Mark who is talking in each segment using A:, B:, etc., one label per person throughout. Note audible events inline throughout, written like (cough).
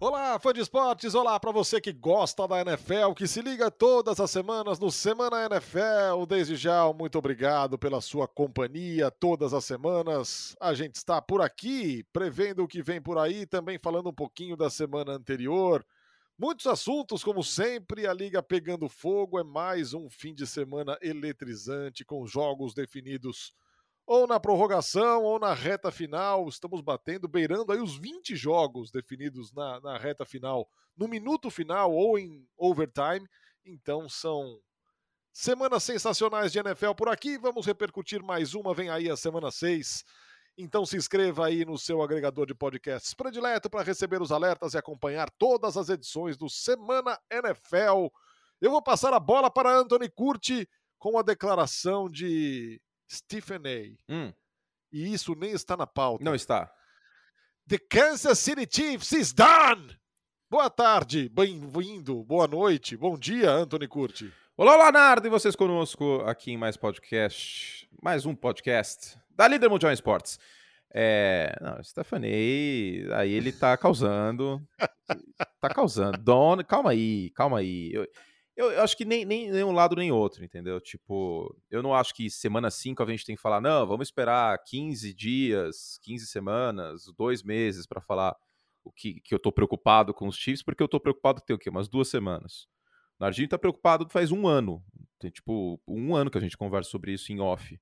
A: Olá, fã de esportes! Olá para você que gosta da NFL, que se liga todas as semanas no Semana NFL. Desde já, muito obrigado pela sua companhia todas as semanas. A gente está por aqui, prevendo o que vem por aí, também falando um pouquinho da semana anterior. Muitos assuntos, como sempre, a Liga pegando fogo. É mais um fim de semana eletrizante, com jogos definidos ou na prorrogação ou na reta final. Estamos batendo, beirando aí os 20 jogos definidos na, na reta final, no minuto final ou em overtime. Então são semanas sensacionais de NFL por aqui. Vamos repercutir mais uma, vem aí a semana 6. Então se inscreva aí no seu agregador de podcasts predileto para receber os alertas e acompanhar todas as edições do Semana NFL. Eu vou passar a bola para Anthony Curti com a declaração de Stephen A.
B: Hum.
A: E isso nem está na pauta.
B: Não está.
A: The Kansas City Chiefs is done! Boa tarde, bem-vindo, boa noite, bom dia, Anthony Curti.
B: Olá, Leonardo, e vocês conosco aqui em mais podcast, mais um podcast da Líder Mundial Esportes. É, não, Stephanie, aí ele tá causando, (laughs) tá causando. Don, calma aí, calma aí. Eu, eu, eu, acho que nem, nem, nem um lado nem outro, entendeu? Tipo, eu não acho que semana 5 a gente tem que falar, não, vamos esperar 15 dias, 15 semanas, dois meses para falar o que, que eu tô preocupado com os Chiefs, porque eu tô preocupado tem o quê? Umas duas semanas. O Nardinho tá preocupado faz um ano. Tem, tipo, um ano que a gente conversa sobre isso em off,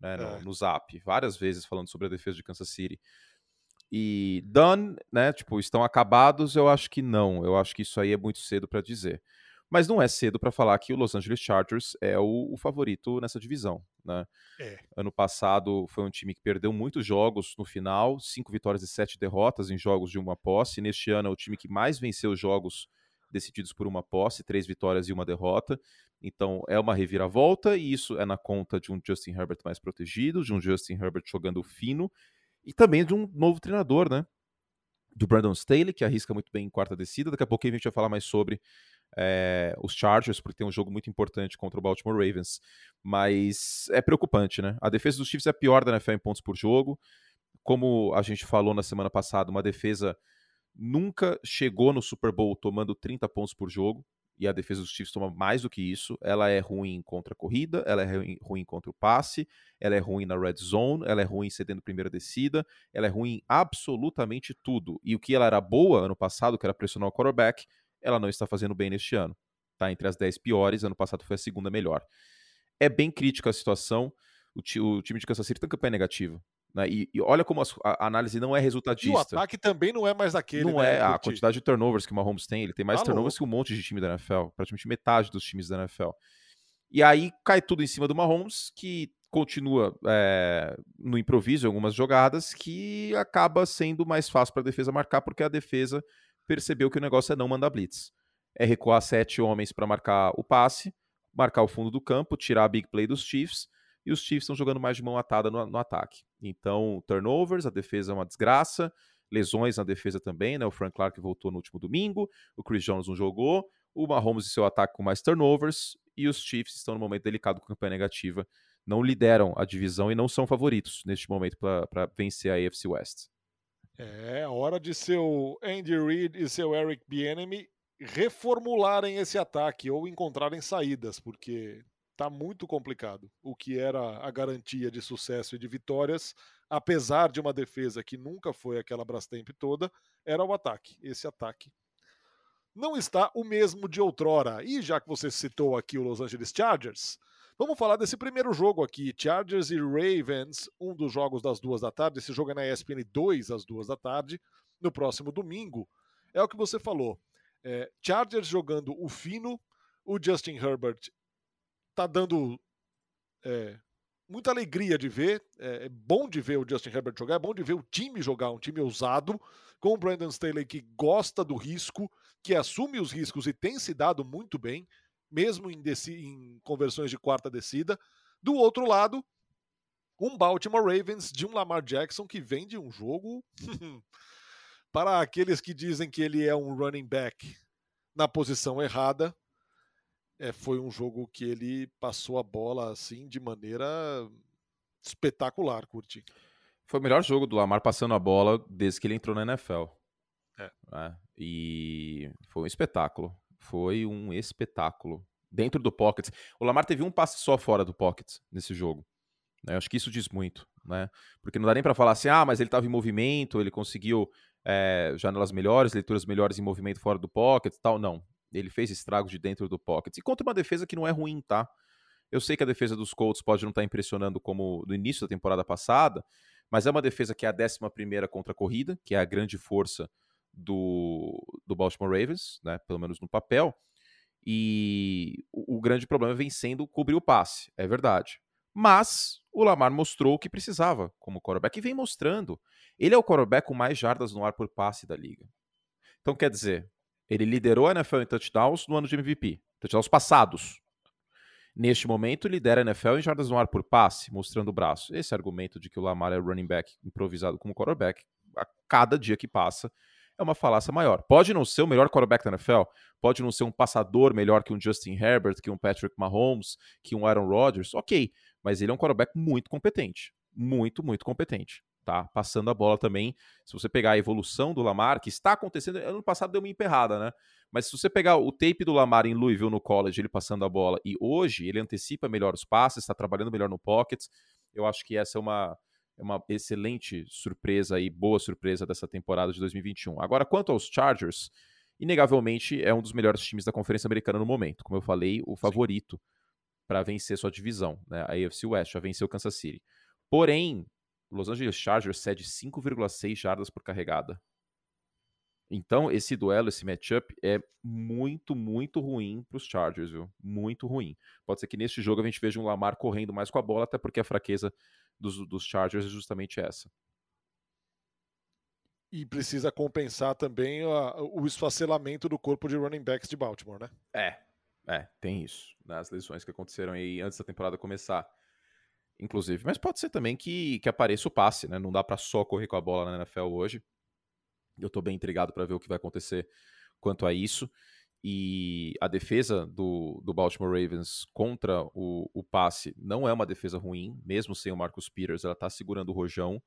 B: né, no, é. no Zap, várias vezes falando sobre a defesa de Kansas City. E done, né, tipo, estão acabados, eu acho que não. Eu acho que isso aí é muito cedo para dizer. Mas não é cedo para falar que o Los Angeles Chargers é o, o favorito nessa divisão. Né?
A: É.
B: Ano passado foi um time que perdeu muitos jogos no final, cinco vitórias e sete derrotas em jogos de uma posse. Neste ano é o time que mais venceu jogos decididos por uma posse, três vitórias e uma derrota. Então é uma reviravolta, e isso é na conta de um Justin Herbert mais protegido, de um Justin Herbert jogando fino, e também de um novo treinador, né? Do Brandon Staley, que arrisca muito bem em quarta descida. Daqui a pouquinho a gente vai falar mais sobre é, os Chargers, porque tem um jogo muito importante contra o Baltimore Ravens. Mas é preocupante, né? A defesa dos Chiefs é pior da NFL em pontos por jogo. Como a gente falou na semana passada, uma defesa nunca chegou no Super Bowl tomando 30 pontos por jogo. E a defesa dos Chiefs toma mais do que isso. Ela é ruim contra a corrida, ela é ruim contra o passe, ela é ruim na red zone, ela é ruim cedendo primeira descida, ela é ruim em absolutamente tudo. E o que ela era boa ano passado, que era pressionar o quarterback, ela não está fazendo bem neste ano. Está entre as 10 piores, ano passado foi a segunda melhor. É bem crítica a situação. O, ti, o time de Kansas City tem campanha negativa. Né? E, e, olha como a, a, análise não é resultadista. E o
A: ataque também não é mais daquele.
B: Não né, é a quantidade de turnovers que o Mahomes tem. Ele tem mais turnovers que um monte de time da NFL. Praticamente metade dos times da NFL. E aí cai tudo em cima do Mahomes, que continua é, no improviso em algumas jogadas, que acaba sendo mais fácil para a defesa marcar, porque a defesa percebeu que o negócio é não mandar blitz. É recuar sete homens para marcar o passe, marcar o fundo do campo, tirar a big play dos Chiefs, e os Chiefs estão jogando mais de mão atada no, no ataque. Então, turnovers, a defesa é uma desgraça, lesões na defesa também, né? O Frank Clark voltou no último domingo, o Chris Jones não jogou, o Mahomes e seu ataque com mais turnovers, e os Chiefs estão no momento delicado com campanha negativa, não lideram a divisão e não são favoritos neste momento para vencer a AFC West.
A: É hora de seu Andy Reid e seu Eric Bieniemy reformularem esse ataque ou encontrarem saídas, porque tá muito complicado. O que era a garantia de sucesso e de vitórias, apesar de uma defesa que nunca foi aquela Brastemp toda, era o ataque. Esse ataque não está o mesmo de outrora. E já que você citou aqui o Los Angeles Chargers, Vamos falar desse primeiro jogo aqui, Chargers e Ravens, um dos jogos das duas da tarde. Esse jogo é na ESPN 2 às duas da tarde, no próximo domingo. É o que você falou. É, Chargers jogando o fino, o Justin Herbert tá dando é, muita alegria de ver. É, é, bom de ver o Justin Herbert jogar, é bom de ver o time jogar, um time ousado, com o Brandon Staley que gosta do risco, que assume os riscos e tem se dado muito bem mesmo em, em conversões de quarta descida. Do outro lado, um Baltimore Ravens de um Lamar Jackson que vem de um jogo (laughs) para aqueles que dizem que ele é um running back na posição errada. É, foi um jogo que ele passou a bola assim de maneira espetacular, curti.
B: Foi o melhor jogo do Lamar passando a bola desde que ele entrou na NFL.
A: É.
B: É. E foi um espetáculo. Foi um espetáculo. Dentro do pocket. O Lamar teve um passe só fora do pocket nesse jogo. Né? Acho que isso diz muito, né? Porque não dá nem para falar assim, ah, mas ele estava em movimento, ele conseguiu é, janelas melhores, leituras melhores em movimento fora do pocket tal. Não. Ele fez estragos de dentro do pocket. E contra uma defesa que não é ruim, tá? Eu sei que a defesa dos Colts pode não estar tá impressionando como no início da temporada passada, mas é uma defesa que é a 11 contra a corrida, que é a grande força do, do Baltimore Ravens, né, pelo menos no papel. E o, o grande problema vem sendo cobrir o passe, é verdade. Mas o Lamar mostrou o que precisava como quarterback e vem mostrando. Ele é o quarterback com mais jardas no ar por passe da liga. Então, quer dizer, ele liderou a NFL em touchdowns no ano de MVP, touchdowns passados. Neste momento, lidera a NFL em jardas no ar por passe, mostrando o braço. Esse argumento de que o Lamar é running back improvisado como quarterback, a cada dia que passa, é uma falácia maior. Pode não ser o melhor quarterback da NFL, pode não ser um passador melhor que um Justin Herbert, que um Patrick Mahomes, que um Aaron Rodgers, ok, mas ele é um quarterback muito competente. Muito, muito competente. Tá? Passando a bola também. Se você pegar a evolução do Lamar, que está acontecendo, ano passado deu uma emperrada, né? Mas se você pegar o tape do Lamar em Louisville no college, ele passando a bola, e hoje ele antecipa melhor os passes, está trabalhando melhor no pocket, eu acho que essa é uma, é uma excelente surpresa e boa surpresa dessa temporada de 2021. Agora, quanto aos Chargers, inegavelmente é um dos melhores times da Conferência Americana no momento. Como eu falei, o favorito para vencer sua divisão, né? A AFC West já venceu Kansas City. Porém, Los Angeles Chargers cede 5,6 jardas por carregada. Então, esse duelo, esse matchup é muito, muito ruim para os Chargers, viu? Muito ruim. Pode ser que neste jogo a gente veja um Lamar correndo mais com a bola, até porque a fraqueza dos, dos Chargers é justamente essa.
A: E precisa compensar também o esfacelamento do corpo de running backs de Baltimore, né?
B: É, é, tem isso. Nas lesões que aconteceram aí antes da temporada começar. Inclusive. Mas pode ser também que, que apareça o passe, né? Não dá para só correr com a bola na NFL hoje. Eu tô bem intrigado para ver o que vai acontecer quanto a isso. E a defesa do, do Baltimore Ravens contra o, o passe não é uma defesa ruim, mesmo sem o Marcus Peters, ela tá segurando o rojão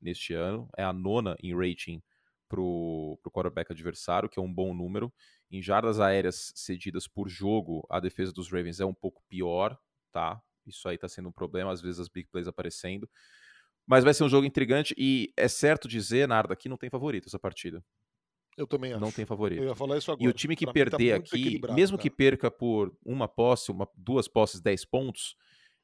B: neste ano. É a nona em rating pro, pro quarterback adversário, que é um bom número. Em jardas aéreas cedidas por jogo, a defesa dos Ravens é um pouco pior, tá? Isso aí tá sendo um problema, às vezes as big plays aparecendo. Mas vai ser um jogo intrigante e é certo dizer, Narda, que não tem favorito essa partida.
A: Eu também acho.
B: Não tem favorito.
A: Eu ia falar isso agora.
B: E o time que pra perder tá aqui, mesmo que perca por uma posse, uma, duas posses, 10 pontos,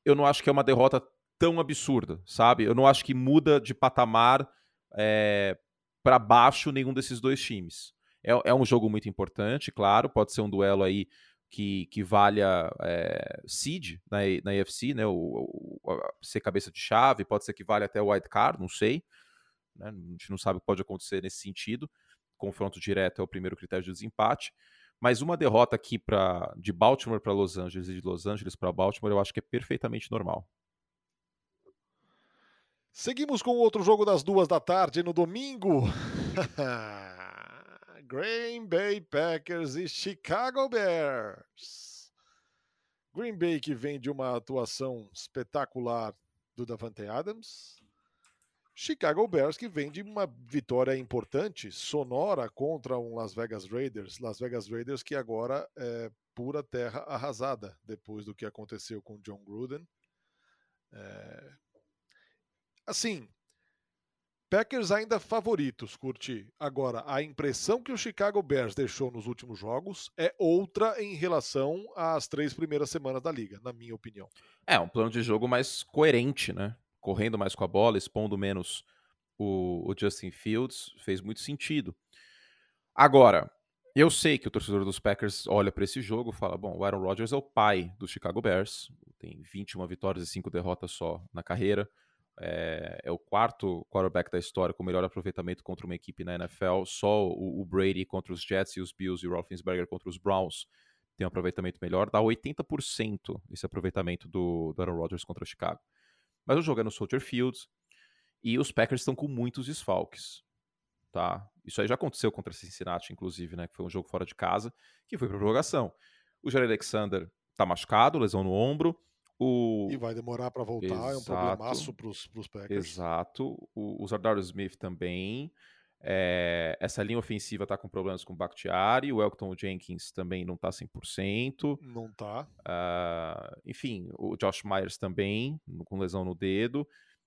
B: eu não acho que é uma derrota tão absurda, sabe? Eu não acho que muda de patamar é, eh, para baixo nenhum desses dois times. É, é um jogo muito importante, claro, pode ser um duelo aí que, que valha é, seed na, na UFC, né? O, o, ser cabeça de chave, pode ser que valha até o wild card, não sei. Né? A gente não sabe o que pode acontecer nesse sentido. Confronto direto é o primeiro critério de desempate. Mas uma derrota aqui pra, de Baltimore para Los Angeles e de Los Angeles para Baltimore, eu acho que é perfeitamente normal.
A: Seguimos com outro jogo das duas da tarde no domingo. (laughs) Green Bay Packers e Chicago Bears. Green Bay que vem de uma atuação espetacular do Davante Adams. Chicago Bears que vem de uma vitória importante, sonora contra um Las Vegas Raiders. Las Vegas Raiders que agora é pura terra arrasada depois do que aconteceu com John Gruden. É... Assim, Packers ainda favoritos, curti. Agora, a impressão que o Chicago Bears deixou nos últimos jogos é outra em relação às três primeiras semanas da liga, na minha opinião.
B: É, um plano de jogo mais coerente, né? Correndo mais com a bola, expondo menos o, o Justin Fields, fez muito sentido. Agora, eu sei que o torcedor dos Packers olha para esse jogo e fala: bom, o Aaron Rodgers é o pai do Chicago Bears, tem 21 vitórias e 5 derrotas só na carreira é, é, o quarto quarterback da história com melhor aproveitamento contra uma equipe na NFL. Só o, o Brady contra os Jets e os Bills e o Roethlisberger contra os Browns tem um aproveitamento melhor. Dá 80% esse aproveitamento do, do Aaron Rodgers contra o Chicago. Mas o jogo é no Soldier Field e os Packers estão com muitos desfalques. Tá? Isso aí já aconteceu contra Cincinnati, inclusive, né? Que foi um jogo fora de casa, que foi para prorrogação. O Jared Alexander tá machucado, lesão no ombro. O...
A: E vai demorar para voltar, Exato. é um problemaço para os Packers.
B: Exato. O, o Zardar Smith também. É, essa linha ofensiva está com problemas com o Bakhtiari, o Elton Jenkins também não está 100%.
A: Não está.
B: Uh, enfim, o Josh Myers também, com lesão no dedo.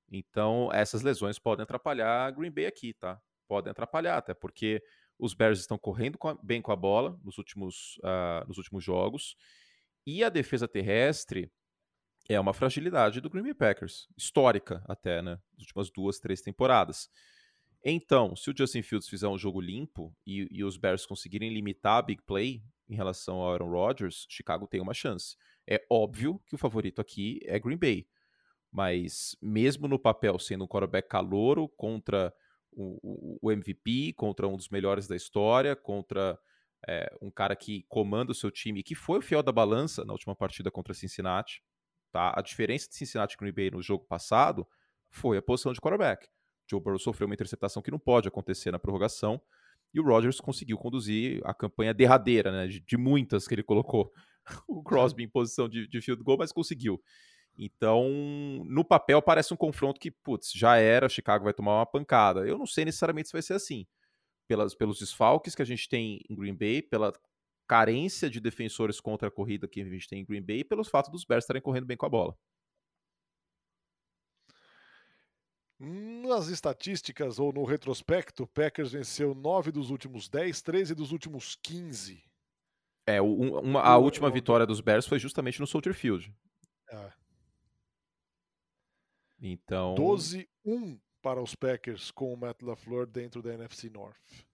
B: Então, essas lesões podem atrapalhar a Green Bay aqui, tá? Podem atrapalhar, até porque os Bears estão correndo com a, bem com a bola nos últimos, uh, nos últimos jogos. E a defesa terrestre é uma fragilidade do Green Bay Packers, histórica até, né? Nas últimas duas, três temporadas. Então, se o Justin Fields fizer um jogo limpo e, e, os Bears conseguirem limitar a big play em relação ao Aaron Rodgers, Chicago tem uma chance. É óbvio que o favorito aqui é Green Bay, mas mesmo no papel sendo um quarterback calouro contra o, o, MVP, contra um dos melhores da história, contra é, um cara que comanda o seu time, que foi o fiel da balança na última partida contra Cincinnati, tá? A diferença de Cincinnati e Green Bay no jogo passado foi a posição de quarterback. Joe Burrow sofreu uma interceptação que não pode acontecer na prorrogação. E o Rodgers conseguiu conduzir a campanha derradeira, né, de, de muitas que ele colocou (laughs) o Crosby em posição de, de field goal, mas conseguiu. Então, no papel, parece um confronto que, putz, já era, Chicago vai tomar uma pancada. Eu não sei necessariamente se vai ser assim. Pelas, pelos desfalques que a gente tem em Green Bay, pela carência de defensores contra a corrida que a gente tem em Green Bay e pelos fatos dos Bears estarem correndo bem com a bola.
A: Nas estatísticas ou no retrospecto, Packers venceu 9 dos últimos 10, 13 dos últimos 15.
B: É, uma, a última vitória dos Bears foi justamente no Soldier Field. É. Então.
A: 12-1 para os Packers com o Matt LaFleur dentro da NFC North.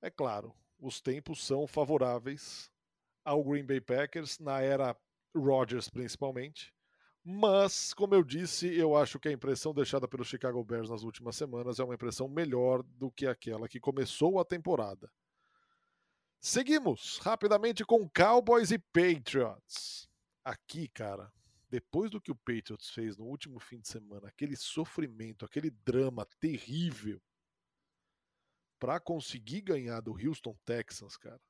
A: É claro, os tempos são favoráveis ao Green Bay Packers, na era Rodgers principalmente. Mas, como eu disse, eu acho que a impressão deixada pelo Chicago Bears nas últimas semanas é uma impressão melhor do que aquela que começou a temporada. Seguimos rapidamente com Cowboys e Patriots. Aqui, cara, depois do que o Patriots fez no último fim de semana, aquele sofrimento, aquele drama terrível para conseguir ganhar do Houston Texans, cara.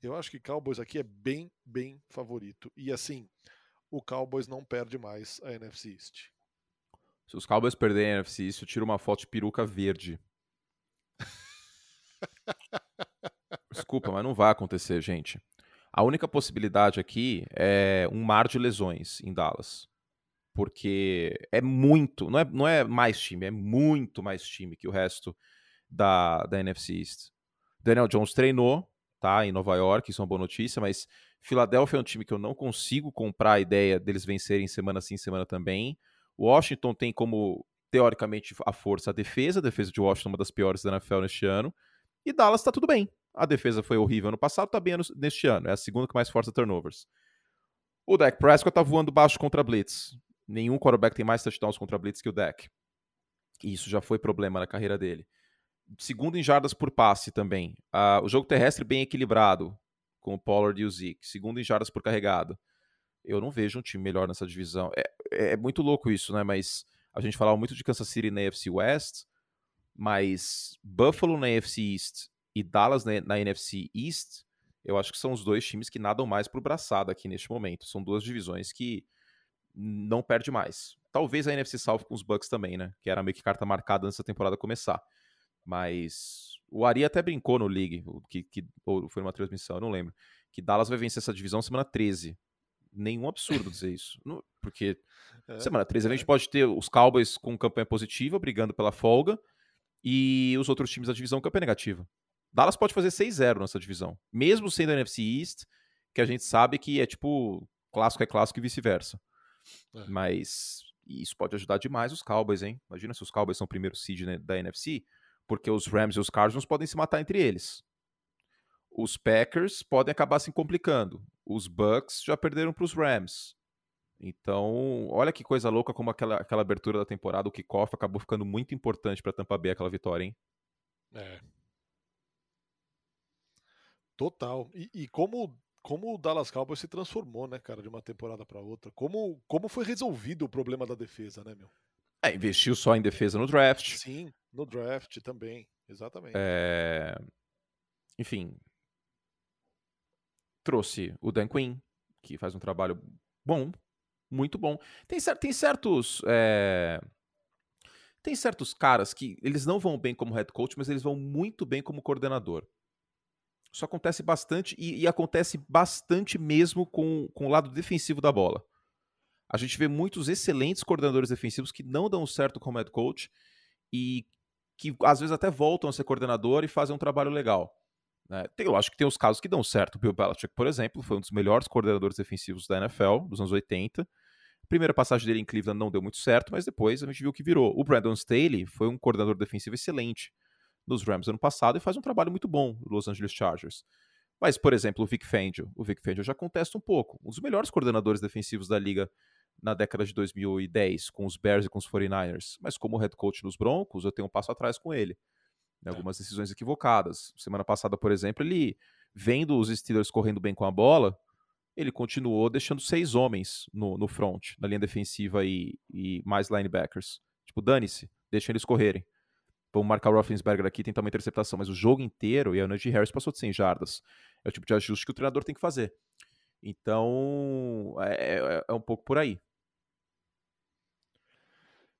A: Eu acho que Cowboys aqui é bem, bem favorito. E assim, o Cowboys não perde mais a NFC East.
B: Se os Cowboys perderem a NFC East, eu tiro uma foto de peruca verde. (laughs) Desculpa, mas não vai acontecer, gente. A única possibilidade aqui é um mar de lesões em Dallas. Porque é muito, não é, não é mais time, é muito mais time que o resto da, da NFC East. Daniel Jones treinou, tá, em Nova York, isso é uma boa notícia, mas Filadélfia é um time que eu não consigo comprar a ideia deles vencerem semana sim, semana também. Washington tem como, teoricamente, a força a defesa. A defesa de Washington é uma das piores da NFL neste ano. E Dallas está tudo bem. A defesa foi horrível ano passado, está bem neste ano. É a segunda que mais força turnovers. O Dak Prescott está voando baixo contra Blitz. Nenhum quarterback tem mais touchdowns contra Blitz que o Dak. E isso já foi problema na carreira dele. Segundo em jardas por passe também. Uh, o jogo terrestre bem equilibrado com o Pollard e o Zeke, segundo em jardas por carregado. Eu não vejo um time melhor nessa divisão. É, é, é muito louco isso, né? Mas a gente falava muito de Kansas City na NFC West, mas Buffalo na NFC East e Dallas na, na NFC East, eu acho que são os dois times que nadam mais pro braçado aqui neste momento. São duas divisões que não perde mais. Talvez a NFC South com os Bucks também, né? Que era meio que carta marcada antes da temporada começar. Mas o Ari até brincou no League, que, que, ou foi numa transmissão, eu não lembro, que Dallas vai vencer essa divisão semana 13. Nenhum absurdo dizer isso. (laughs) Porque é, semana 13 a gente é. pode ter os Cowboys com campanha positiva, brigando pela folga, e os outros times da divisão campanha negativa. Dallas pode fazer 6-0 nessa divisão, mesmo sendo a NFC East, que a gente sabe que é tipo clássico é clássico e vice-versa. É. Mas isso pode ajudar demais os Cowboys, hein? Imagina se os Cowboys são o primeiro seed né, da NFC porque os Rams e os Cardinals podem se matar entre eles. Os Packers podem acabar se complicando. Os Bucks já perderam para os Rams. Então, olha que coisa louca como aquela, aquela abertura da temporada, o kickoff acabou ficando muito importante para Tampa Bay aquela vitória, hein?
A: É. Total. E, e, como, como o Dallas Cowboys se transformou, né, cara, de uma temporada para outra. Como, como foi resolvido o problema da defesa, né, meu?
B: É, investiu só em defesa no draft.
A: Sim, no draft também, exatamente.
B: É... Enfim, trouxe o Dan Quinn, que faz um trabalho bom, muito bom. Tem, tem certos. É... Tem certos caras que eles não vão bem como head coach, mas eles vão muito bem como coordenador. Isso acontece bastante e, e acontece bastante mesmo com, com o lado defensivo da bola. A gente vê muitos excelentes coordenadores defensivos que não dão certo como head coach e que às vezes até voltam a ser coordenador e fazem um trabalho legal. Né? Tem, eu acho que tem os casos que dão certo. O Bill Belichick, por exemplo, foi um dos melhores coordenadores defensivos da NFL dos anos 80 primeira passagem dele em Cleveland não deu muito certo, mas depois a gente viu que virou. O Brandon Staley foi um coordenador defensivo excelente nos Rams ano passado e faz um trabalho muito bom no Los Angeles Chargers. Mas, por exemplo, o Vic Fangio. O Vic Fangio já contesta um pouco. Um dos melhores coordenadores defensivos da liga na década de 2010, com os Bears e com os 49ers. Mas como head coach nos Broncos, eu tenho um passo atrás com ele. Né, algumas decisões equivocadas. Semana passada, por exemplo, ele, vendo os Steelers correndo bem com a bola, ele continuou deixando seis homens no, no front, na linha defensiva e, e mais linebackers. Tipo, dane-se, deixa eles correrem. Vamos marcar o Roethlisberger aqui e tentar uma interceptação. Mas o jogo inteiro, e a Najee Harris passou de 100 jardas. É o tipo de ajuste que o treinador tem que fazer. Então, é, é, é um pouco por aí.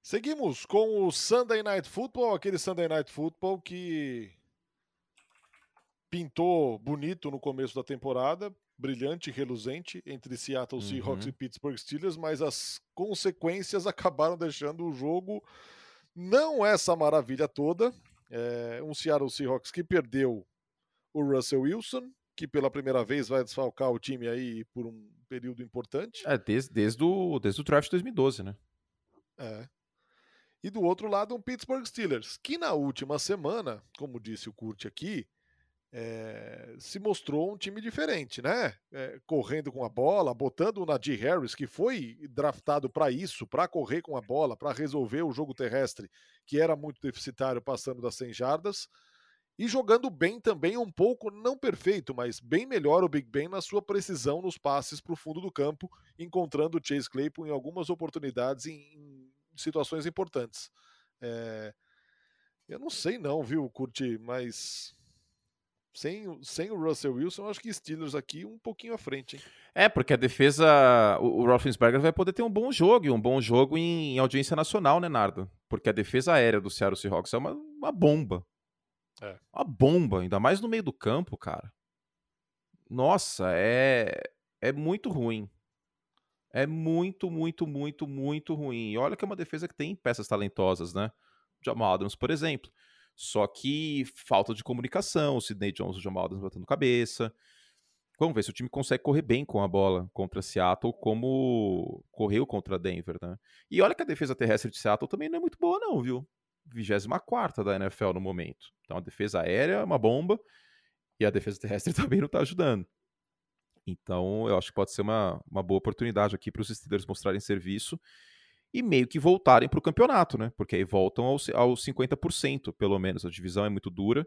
A: Seguimos com o Sunday Night Football, aquele Sunday Night Football que pintou bonito no começo da temporada, brilhante, reluzente entre Seattle Seahawks uhum. e Pittsburgh Steelers, mas as consequências (laughs) acabaram deixando o jogo não essa maravilha toda. É, um Seattle Seahawks que perdeu o Russell Wilson, que pela primeira vez vai desfalcar o time aí por um período importante.
B: É, desde, desde, o, desde o draft de 2012, né?
A: É. E do outro lado, um Pittsburgh Steelers, que na última semana, como disse o Kurt aqui, é, se mostrou um time diferente, né? É, correndo com a bola, botando o Nadir Harris, que foi draftado para isso, para correr com a bola, para resolver o jogo terrestre, que era muito deficitário, passando das 100 jardas, e jogando bem também, um pouco, não perfeito, mas bem melhor o Big Ben na sua precisão nos passes para o fundo do campo, encontrando o Chase Claypool em algumas oportunidades em, em situações importantes. É, eu não sei não, viu, Curti, mas sem, sem o Russell Wilson, acho que Steelers aqui um pouquinho à frente. Hein?
B: É, porque a defesa, o, o Roethlisberger vai poder ter um bom jogo, e um bom jogo em, em, audiência nacional, né, Nardo? Porque a defesa aérea do Seattle Seahawks é uma, uma bomba. É. Uma bomba, ainda mais no meio do campo, cara. Nossa, é, é muito ruim. É muito, muito, muito, muito ruim. E olha que é uma defesa que tem peças talentosas, né? Jamal Adams, por exemplo. Só que falta de comunicação, o Sidney Jones e o Jamal Adams batendo cabeça. Vamos ver se o time consegue correr bem com a bola contra Seattle, como correu contra Denver, né? E olha que a defesa terrestre de Seattle também não é muito boa, não, viu? 24 da NFL no momento. Então a defesa aérea é uma bomba e a defesa terrestre (laughs) também não está ajudando. Então eu acho que pode ser uma, uma boa oportunidade aqui para os Steelers mostrarem serviço e meio que voltarem para o campeonato, né? Porque aí voltam aos, aos 50%, pelo menos. A divisão é muito dura.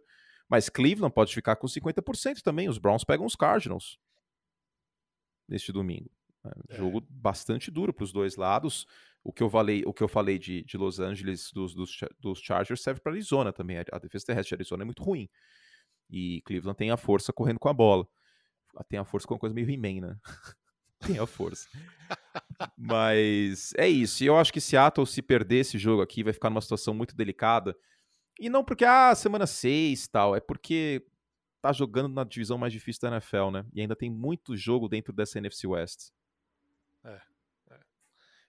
B: Mas Cleveland pode ficar com 50% também. Os Browns pegam os Cardinals neste domingo. É. Jogo bastante duro para os dois lados. O que eu falei, o que eu falei de, de Los Angeles, dos, dos, dos Chargers, serve para Arizona também. A defesa terrestre de Arizona é muito ruim. E Cleveland tem a força correndo com a bola. Tem a força com uma coisa meio He-Man, né? (laughs) tem a força. Mas é isso. E eu acho que Seattle, se perder esse jogo aqui, vai ficar numa situação muito delicada. E não porque, ah, semana 6 tal, é porque tá jogando na divisão mais difícil da NFL, né? E ainda tem muito jogo dentro dessa NFC West.
A: É.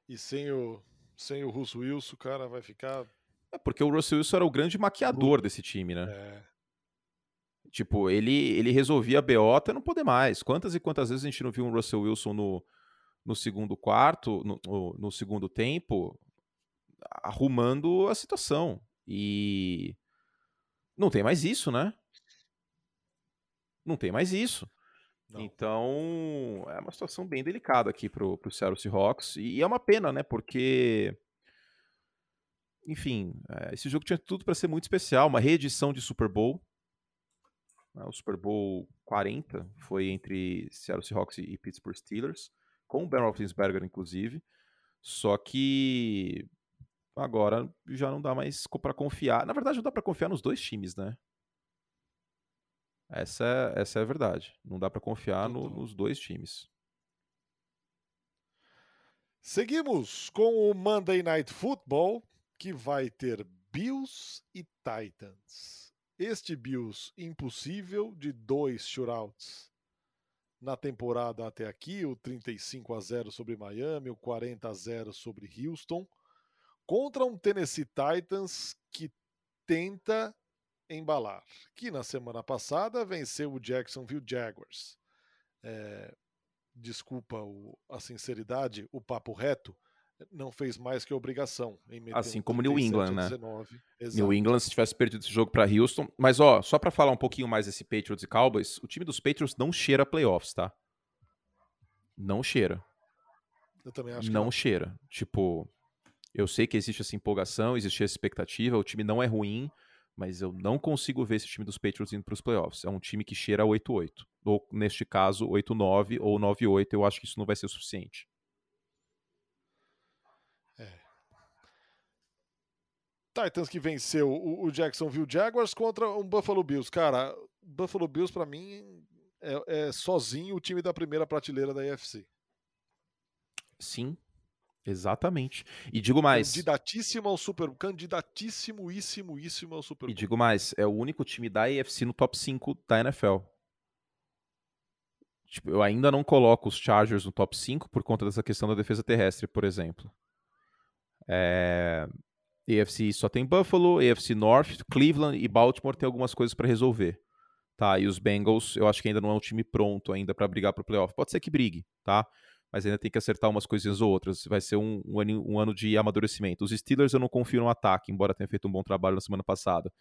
A: E sem o, sem o Russo Wilson, cara, vai ficar.
B: É porque o Russell Wilson era o grande maquiador desse time, né? É. Tipo, ele, ele resolvia a BO até não poder mais. Quantas e quantas vezes a gente não viu um Russell Wilson no, no segundo quarto, no, no, no segundo tempo, arrumando a situação. E não tem mais isso, né? Não tem mais isso. Então, é uma situação bem delicada aqui pro, pro Seattle Seahawks. E é uma pena, né? Porque. Enfim, é, esse jogo tinha tudo para ser muito especial. Uma reedição de Super Bowl. Né, o Super Bowl 40 foi entre Seattle Seahawks e Pittsburgh Steelers com o Ben Roethlisberger, inclusive. Só que agora já não dá mais para confiar. Na verdade, não dá para confiar nos dois times, né? Essa é, essa é a verdade. Não dá para confiar no, nos dois times.
A: Seguimos com o Monday Night Football, que vai ter Bills e Titans. Este Bills impossível de dois shootouts na temporada até aqui, o 35 a 0 sobre Miami, o 40 a 0 sobre Houston, contra um Tennessee Titans que tenta embalar, que na semana passada venceu o Jacksonville Jaguars. É, desculpa o, a sinceridade, o papo reto, não fez mais que obrigação.
B: assim como New England, né? New England, se tivesse perdido esse jogo para Houston. Mas, ó, só para falar um pouquinho mais desse Patriots e Cowboys, o time dos Patriots não cheira playoffs, tá? Não cheira.
A: Eu também acho
B: não,
A: não
B: cheira. Tipo, eu sei que existe essa empolgação, existe essa expectativa, o time não é ruim, mas eu não consigo ver esse time dos Patriots indo para os playoffs. É um time que cheira 8-8. Ou, neste caso, 8-9 ou 9-8. Eu acho que isso não vai ser o suficiente.
A: É. Titans que venceu o, Jacksonville Jaguars contra um Buffalo Bills. Cara, Buffalo Bills, para mim, é, é sozinho o time da primeira prateleira da AFC.
B: Sim, Exatamente. E digo mais.
A: Candidatíssimo ao Super Candidatíssimo, íssimo, íssimo ao Super.
B: E digo mais, é o único time da AFC no top 5 da NFL. Tipo, eu ainda não coloco os Chargers no top 5 por conta dessa questão da defesa terrestre, por exemplo. É... AFC só tem Buffalo, AFC North, Cleveland e Baltimore tem algumas coisas para resolver. Tá, e os Bengals, eu acho que ainda não é um time pronto ainda para brigar pro playoff. Pode ser que brigue, tá? Mas ainda tem que acertar umas coisinhas ou outras. Vai ser um, um, ano, um ano de amadurecimento. Os Steelers eu não confio no ataque, embora tenha feito um bom trabalho na semana passada.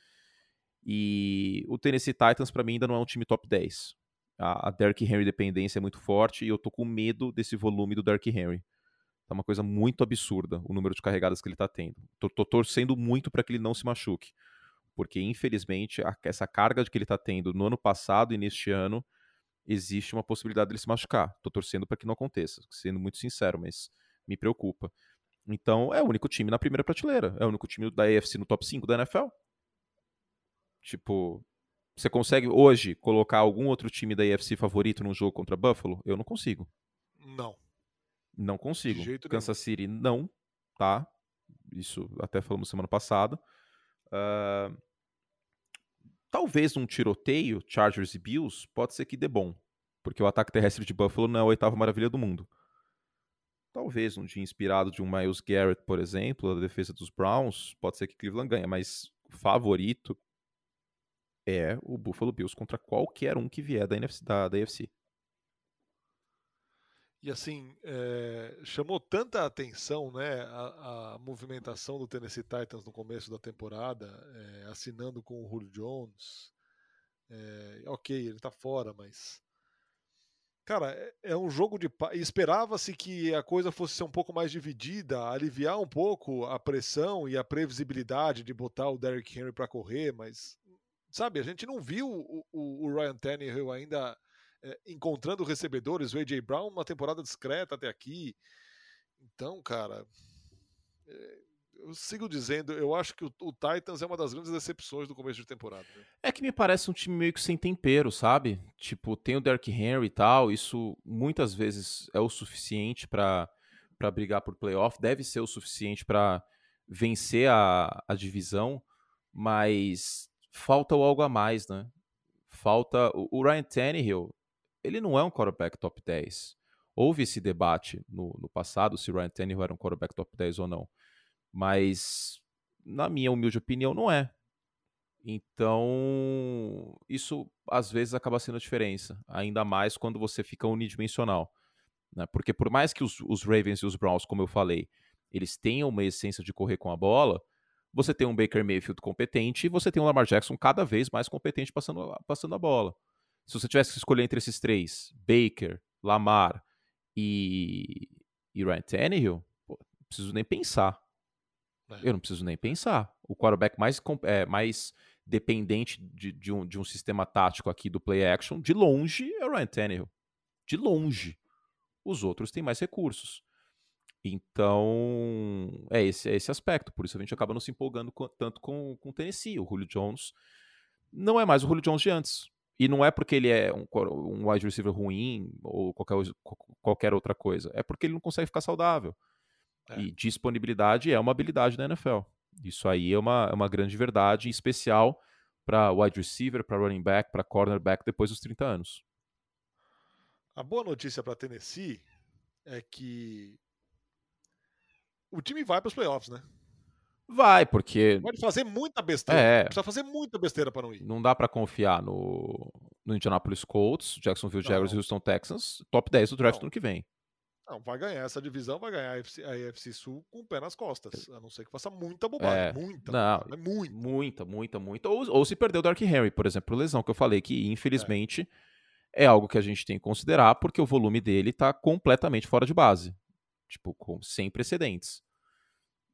B: E o Tennessee Titans, para mim, ainda não é um time top 10. A, a Derrick Henry dependência é muito forte e eu tô com medo desse volume do Derrick Henry. Tá uma coisa muito absurda o número de carregadas que ele tá tendo. Tô, tô torcendo muito para que ele não se machuque. Porque, infelizmente, a, essa carga que ele tá tendo no ano passado e neste ano existe uma possibilidade dele se machucar. Tô torcendo para que não aconteça, sendo muito sincero, mas me preocupa. Então, é o único time na primeira prateleira. É o único time da AFC no top 5 da NFL. Tipo, você consegue hoje colocar algum outro time da AFC favorito num jogo contra Buffalo? Eu não consigo.
A: Não.
B: Não consigo. Kansas nenhum. City, não. Tá? Isso até falamos semana passada. Uh, Talvez um tiroteio, Chargers e Bills, pode ser que dê bom, porque o ataque terrestre de Buffalo não é a oitava maravilha do mundo. Talvez um dia inspirado de um Miles Garrett, por exemplo, a defesa dos Browns, pode ser que Cleveland ganhe, mas favorito é o Buffalo Bills contra qualquer um que vier da, NFC, da, da AFC.
A: E assim, é, chamou tanta atenção né, a, a, movimentação do Tennessee Titans no começo da temporada, é, assinando com o Julio Jones. É, ok, ele tá fora, mas. Cara, é, é um jogo de. Esperava-se que a coisa fosse ser um pouco mais dividida, aliviar um pouco a pressão e a previsibilidade de botar o Derrick Henry para correr, mas. Sabe, a gente não viu o, o, o Ryan Tannehill ainda é, encontrando recebedores, o A.J. Brown, uma temporada discreta até aqui. Então, cara, é, eu sigo dizendo, eu acho que o, o, Titans é uma das grandes decepções do começo de temporada. Né?
B: É que me parece um time meio que sem tempero, sabe? Tipo, tem o Derrick Henry e tal, isso muitas vezes é o suficiente para para brigar por playoff, deve ser o suficiente para vencer a, a divisão, mas falta algo a mais, né? Falta o, o Ryan Tannehill, ele não é um quarterback top 10. Houve esse debate no, no passado se Ryan Tannehill era um quarterback top 10 ou não. Mas, na minha humilde opinião, não é. Então, isso às vezes acaba sendo a diferença. Ainda mais quando você fica unidimensional. Né? Porque por mais que os, os Ravens e os Browns, como eu falei, eles tenham uma essência de correr com a bola, você tem um Baker Mayfield competente e você tem um Lamar Jackson cada vez mais competente passando, passando a bola. Se você tivesse que escolher entre esses três, Baker, Lamar e, e Ryan Tannehill, pô, não preciso nem pensar. É. Eu não preciso nem pensar. O quarterback mais, é, mais dependente de, de, um, de um sistema tático aqui do play action, de longe, é o Ryan Tannehill. De longe. Os outros têm mais recursos. Então, é esse, é esse aspecto. Por isso a gente acaba não se empolgando com, tanto com, com o Tennessee. O Julio Jones não é mais o Julio Jones de antes. E não é porque ele é um, um wide receiver ruim ou qualquer, qualquer outra coisa. É porque ele não consegue ficar saudável. É. E disponibilidade é uma habilidade da NFL. Isso aí é uma, é uma grande verdade, em especial para wide receiver, para running back, para cornerback depois dos 30 anos.
A: A boa notícia para Tennessee é que o time vai para os playoffs, né?
B: Vai, porque.
A: Pode fazer muita besteira.
B: É.
A: Precisa fazer muita besteira para não ir.
B: Não dá para confiar no, no Indianapolis Colts, Jacksonville Jaguars e. Houston Texans, top 10 do draft
A: Não.
B: no ano que vem.
A: Não, vai ganhar essa divisão, vai ganhar a AFC, a AFC Sul com o pé nas costas. A não ser que faça muita bobagem.
B: É.
A: Muita.
B: Não,
A: Mas muito.
B: Muita, muita, muita. Ou, ou se perdeu o Dark Henry, por exemplo, por lesão, que eu falei que, infelizmente, é. algo que a gente tem que considerar, porque o volume dele tá completamente fora de base. Tipo, com, sem precedentes.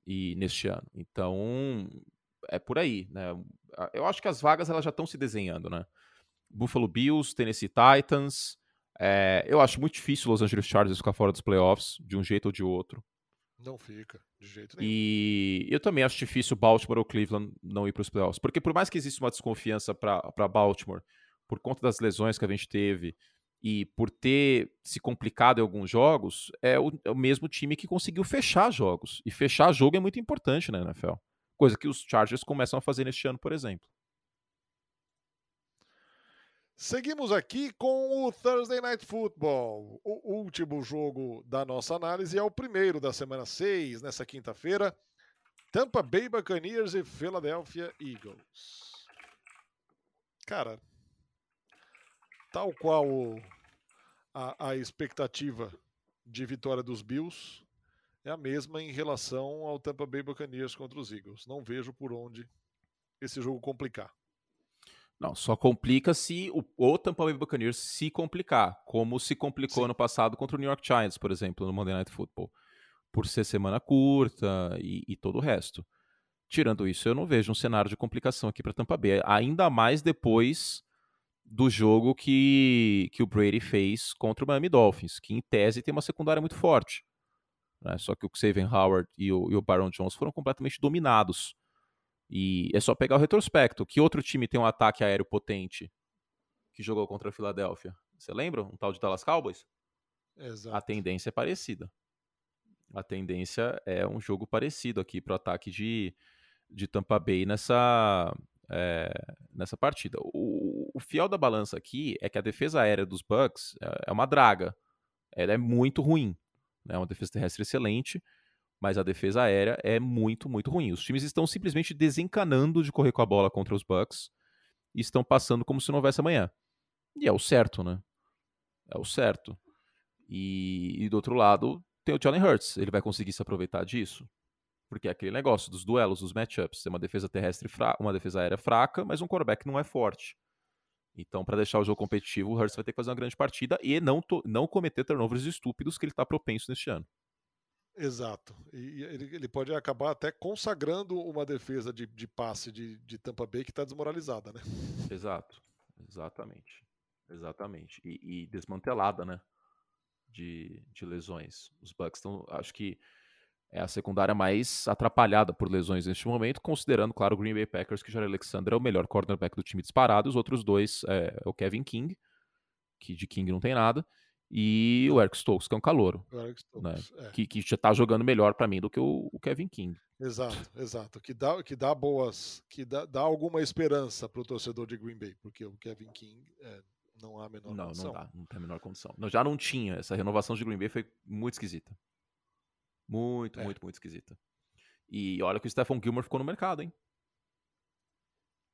B: E neste ano. Então, é por aí, né? Eu acho que as vagas elas já estão se desenhando, né? Buffalo Bills, Tennessee Titans. é, eu acho muito difícil Los Angeles Chargers ficar fora dos playoffs, de um jeito ou de outro.
A: Não fica, de jeito nenhum.
B: E eu também acho difícil Baltimore ou Cleveland não ir para os playoffs. Porque por mais que exista uma desconfiança para Baltimore, por conta das lesões que a gente teve e por ter se complicado em alguns jogos, é o, é o mesmo time que conseguiu fechar jogos. E fechar jogo é muito importante na NFL. Coisa que os Chargers começam a fazer neste ano, por exemplo.
A: Seguimos aqui com o Thursday Night Football. O último jogo da nossa análise é o primeiro da semana 6, nessa quinta-feira. Tampa Bay Buccaneers e Philadelphia Eagles. Cara, tal qual a, a expectativa de vitória dos Bills é a mesma em relação ao Tampa Bay Buccaneers contra os Eagles. Não vejo por onde esse jogo complicar.
B: Não, só complica se o, o Tampa Bay Buccaneers se complicar, como se complicou
A: Sim.
B: ano passado contra o New York Giants, por exemplo, no Monday Night Football, por ser semana curta e, e todo o resto. Tirando isso, eu não vejo um cenário de complicação aqui para Tampa Bay, ainda mais depois do jogo que, que o Brady fez contra o Miami Dolphins, que em tese tem uma secundária muito forte. né? Só que o Xavier Howard e o, e o Baron Jones foram completamente dominados. E é só pegar o retrospecto. Que outro time tem um ataque aéreo potente que jogou contra a Filadélfia? Você lembra? Um tal de Dallas Cowboys?
A: Exato.
B: A tendência é parecida. A tendência é um jogo parecido aqui para o ataque de, de Tampa Bay nessa, é, nessa partida. O, o fiel da balança aqui é que a defesa aérea dos Bucks é, é uma draga. Ela é muito ruim. É uma defesa terrestre excelente, mas a defesa aérea é muito, muito ruim. Os times estão simplesmente desencanando de correr com a bola contra os Bucks e estão passando como se não houvesse amanhã. E é o certo, né? É o certo. E, e do outro lado, tem o Jalen Hurts. Ele vai conseguir se aproveitar disso? Porque é aquele negócio dos duelos, dos matchups. Tem uma defesa terrestre fraca, uma defesa aérea fraca, mas um quarterback não é forte. Então, para deixar o jogo competitivo, o Hurts vai ter que fazer uma grande partida e não, não cometer turnovers estúpidos que ele está propenso neste ano.
A: Exato. E e ele, ele pode acabar até consagrando uma defesa de, de passe de, de Tampa Bay que está desmoralizada, né?
B: Exato. Exatamente. Exatamente. E, e desmantelada, né? De, de lesões. Os Bucks estão, acho que é a secundária mais atrapalhada por lesões neste momento, considerando, claro, o Green Bay Packers, que Jair Alexander é o melhor cornerback do time disparado, os outros dois é, o Kevin King, que de King não tem nada, e o Eric Stokes, que é um calouro,
A: O Eric Stokes, é.
B: que, que já tá jogando melhor para mim do que o, o Kevin King.
A: Exato, exato. Que dá, que dá boas, que dá, dá alguma esperança para o torcedor de Green Bay, porque o Kevin King é, não há a menor
B: Não,
A: condição.
B: não dá, não tem a menor condição. Não, já não tinha, essa renovação de Green Bay foi muito esquisita. Muito,
A: É.
B: muito, muito esquisita. E olha que o Stephen Gilmore ficou no mercado, hein?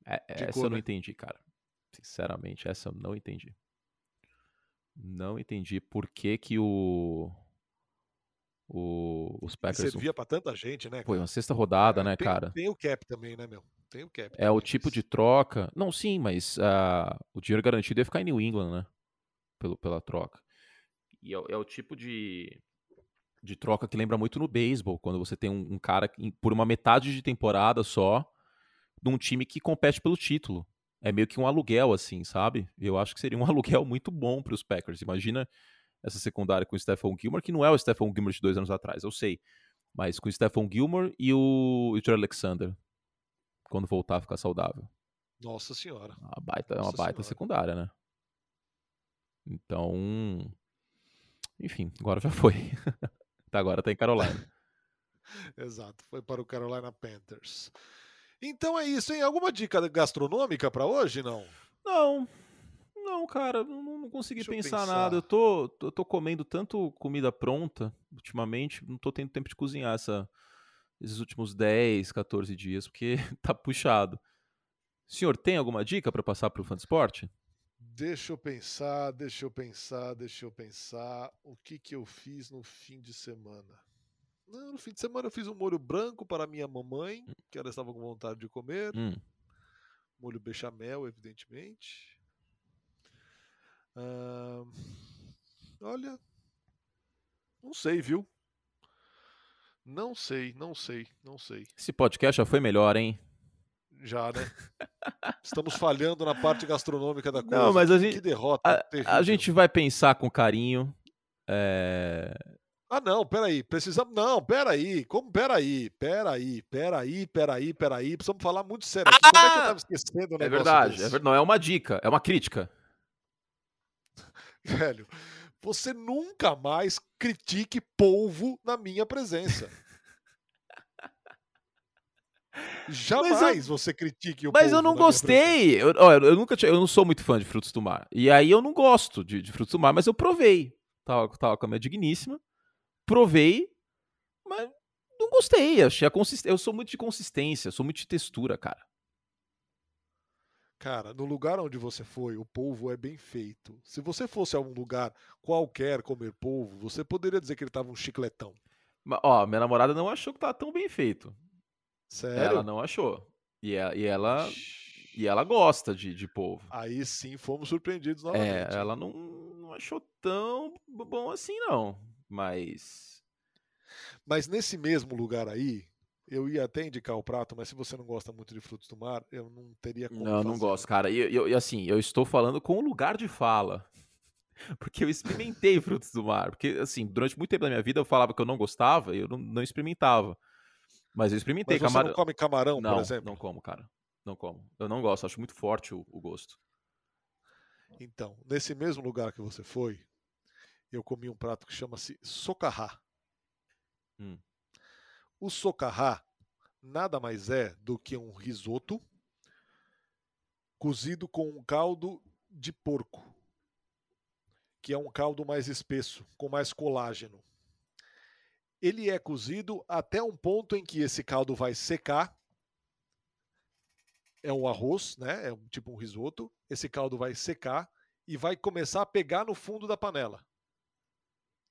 B: É, essa
A: Ficou,
B: eu não
A: né?
B: entendi, cara. Sinceramente, essa eu não entendi. Não entendi por que que o, o os
A: E
B: Packers... não-
A: servia para tanta gente, né?
B: Foi
A: cara?
B: uma sexta rodada,
A: É,
B: né,
A: tem,
B: cara?
A: Tem o cap também, né, meu? Tem o cap.
B: É o tipo
A: mas-
B: de troca. Não, sim, mas ah, o dinheiro garantido ia ficar em New England, né? Pelo, pela troca. E é, é o tipo de, de troca que lembra muito no beisebol, quando você tem um, um cara que, por uma metade de temporada só, num time que compete pelo título. É meio que um aluguel, assim, sabe? Eu acho que seria um (laughs) aluguel muito bom para os Packers. Imagina essa secundária com o Stephon Gilmore, que não é o Stephon Gilmore de dois anos atrás, eu sei. Mas com o Stephon Gilmore e o, e o Alexander, quando voltar a ficar saudável.
A: Nossa senhora.
B: Uma baita, é uma baita
A: Senhora.
B: secundária, né? Então. Enfim, agora já (laughs) foi. Tá, agora tá em Carolina. (laughs)
A: Exato, foi para o Carolina Panthers. Então é isso, hein? Alguma dica gastronômica para hoje, não?
B: Não, não, cara, não, não consegui pensar, pensar, nada. Eu tô, eu tô comendo tanto comida pronta ultimamente, não tô tendo tempo de cozinhar essa, esses últimos 10, 14 dias, porque (laughs) tá puxado. O senhor tem alguma dica para passar para o Fansport?
A: Deixa eu pensar, deixa eu pensar, deixa eu pensar. O que que eu fiz no fim de semana? Não, no fim de semana eu fiz um molho branco para minha mamãe, hum. que ela estava com vontade de comer. Hum. Molho bechamel, evidentemente. Ah, olha, não sei, viu? Não sei, não sei, não sei.
B: Esse podcast já foi melhor, hein?
A: Já, né? (laughs) Estamos falhando na parte gastronômica da coisa.
B: Não, mas a gente,
A: que derrota.
B: A, a gente vai pensar com carinho. É...
A: Ah, não, peraí. Precisamos. Não, peraí. Como? Peraí, peraí, peraí, peraí, peraí. Precisamos falar muito sério. Ah! Como é que eu tava esquecendo o
B: É verdade, é verdade. Não é uma dica, é uma crítica. (laughs)
A: Velho, você nunca mais critique polvo na minha presença. Jamais eu, você critique o
B: Mas eu não gostei. Eu, eu, eu, nunca eu não sou muito fã de frutos do mar. E aí eu não gosto de, de frutos do mar, mas eu provei. Tava, tava com a minha digníssima. Provei, mas não gostei. Achei a consistência. Eu sou muito de consistência, sou muito de textura, cara.
A: Cara, no lugar onde você foi, o polvo é bem feito. Se você fosse a um lugar qualquer comer polvo, você poderia dizer que ele tava um chicletão.
B: Mas, ó, minha namorada não achou que tava tão bem feito.
A: Sério?
B: Ela não achou. E, ela, e ela, e ela gosta de, de polvo.
A: Aí sim fomos surpreendidos
B: é,
A: novamente.
B: É, ela não, não achou tão bom assim, não. Mas.
A: Mas nesse mesmo lugar aí, eu ia até indicar o prato, mas se você não gosta muito de frutos do mar, eu não teria como.
B: Não, fazer. não gosto, cara. E, e, assim, eu estou falando com o lugar de fala. (laughs) Porque eu experimentei frutos do mar. Porque, assim, durante muito tempo da minha vida eu falava que eu não gostava e eu não, não experimentava. Mas eu experimentei
A: Mas você camarão. não come camarão,
B: não,
A: por exemplo?
B: Não como, cara. Não como. Eu não gosto, acho muito forte o, o gosto.
A: Então, nesse mesmo lugar que você foi, eu comi um prato que chama-se socarrá. Hum. O socarrá nada mais é do que um risoto cozido com um caldo de porco, que é um caldo mais espesso, com mais colágeno. Ele é cozido até um ponto em que esse caldo vai secar. É um arroz, né? É tipo um risoto. Esse caldo vai secar e vai começar a pegar no fundo da panela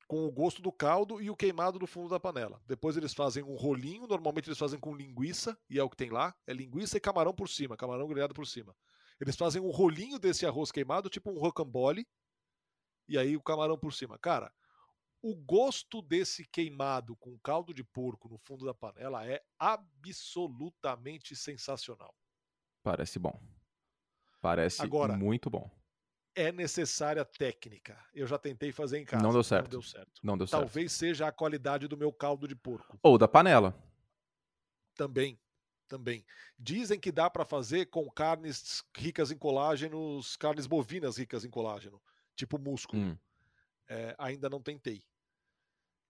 A: com o gosto do caldo e o queimado do fundo da panela. Depois eles fazem um rolinho, normalmente eles fazem com linguiça, e é o que tem lá, é linguiça e camarão por cima, camarão grelhado por cima. Eles fazem um rolinho desse arroz queimado, tipo um rocambole, e aí o camarão por cima. Cara, o gosto desse queimado com caldo de porco no fundo da panela é absolutamente sensacional.
B: Parece bom. Parece Agora, muito bom
A: é necessária técnica. Eu já tentei fazer em casa.
B: Não deu certo.
A: Não deu certo.
B: Não deu
A: certo. Talvez seja a qualidade do meu caldo de porco.
B: Ou da panela.
A: Também. Também. Dizem que dá para fazer com carnes ricas em colágenos, carnes bovinas ricas em colágeno, tipo músculo. Hum. É, ainda não tentei.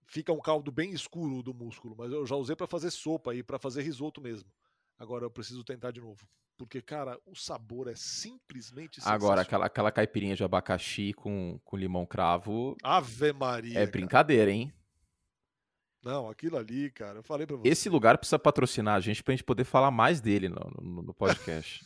A: Fica um caldo bem escuro do músculo, mas eu já usei para fazer sopa e para fazer risoto mesmo. Agora eu preciso tentar de novo. Porque, cara, o sabor é simplesmente
B: Agora, aquela, aquela caipirinha de abacaxi com, com limão cravo.
A: Ave Maria.
B: É brincadeira, hein?
A: Não, aquilo ali, cara, eu falei pra você.
B: Esse lugar precisa patrocinar a gente pra gente poder falar mais dele no, no, no podcast.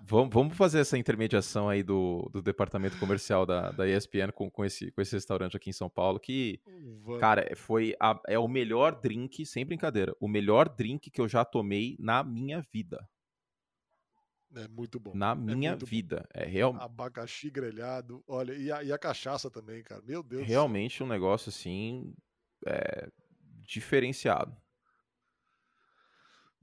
B: Vamos, vamos fazer essa intermediação aí do, do departamento comercial da, da ESPN com, com, esse, com esse restaurante aqui em São Paulo, que, vamos. cara, foi a, é o melhor drink, sem brincadeira, o melhor drink que eu já tomei na minha vida.
A: É muito bom.
B: Na minha
A: é
B: vida. Bom. É real...
A: Abacaxi grelhado. Olha, e a, e a, cachaça também, cara. Meu Deus
B: Realmente um negócio assim. É, diferenciado.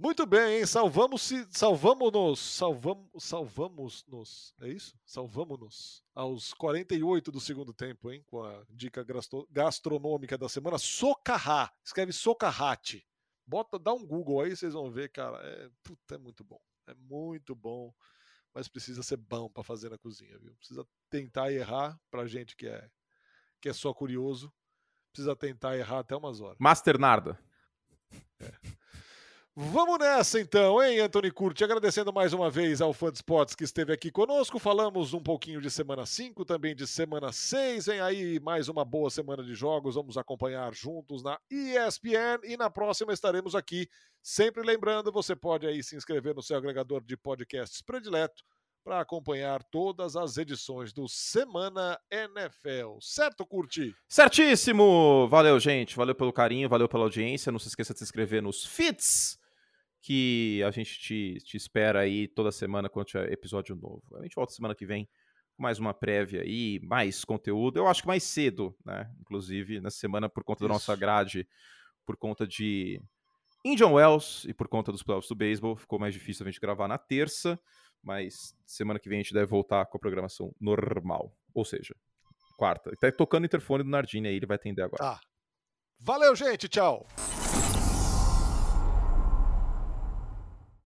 A: Muito bem, hein? Salvamos-se, salvamos-nos, salvamos, salvamos-nos, é isso? Salvamos-nos aos 48 do segundo tempo, hein? Com a dica gastronômica da semana, socarrá. Escreve socarrate. Bota, dá um Google aí, vocês vão ver, cara. É, puta, é muito bom. É muito bom, mas precisa ser bom para fazer na cozinha, viu? Precisa tentar errar pra gente que é que é só curioso. Precisa tentar errar até umas horas.
B: Master Narda.
A: Vamos nessa então, hein, Anthony Curti? Agradecendo mais uma vez ao Fã de Esportes que esteve aqui conosco. Falamos um pouquinho de semana 5, também de semana 6. Vem aí mais uma boa semana de jogos. Vamos acompanhar juntos na ESPN e na próxima estaremos aqui. Sempre lembrando, você pode aí se inscrever no seu agregador de podcasts predileto para acompanhar todas as edições do Semana NFL. Certo, Curti?
B: Certíssimo! Valeu, gente. Valeu pelo carinho, valeu pela audiência. Não se esqueça de se inscrever nos feeds que a gente te, te espera aí toda semana quando tiver episódio novo. A gente volta semana que vem com mais uma prévia aí, mais conteúdo. Eu acho que mais cedo, né? Inclusive, nessa semana, por conta Isso. da nossa grade, por conta de Indian Wells e por conta dos playoffs do beisebol, ficou mais difícil a gente gravar na terça, mas semana que vem a gente deve voltar com a programação normal. Ou seja, quarta. Tá tocando o interfone do Nardini aí, ele vai atender agora.
A: Tá. Valeu, gente. Tchau.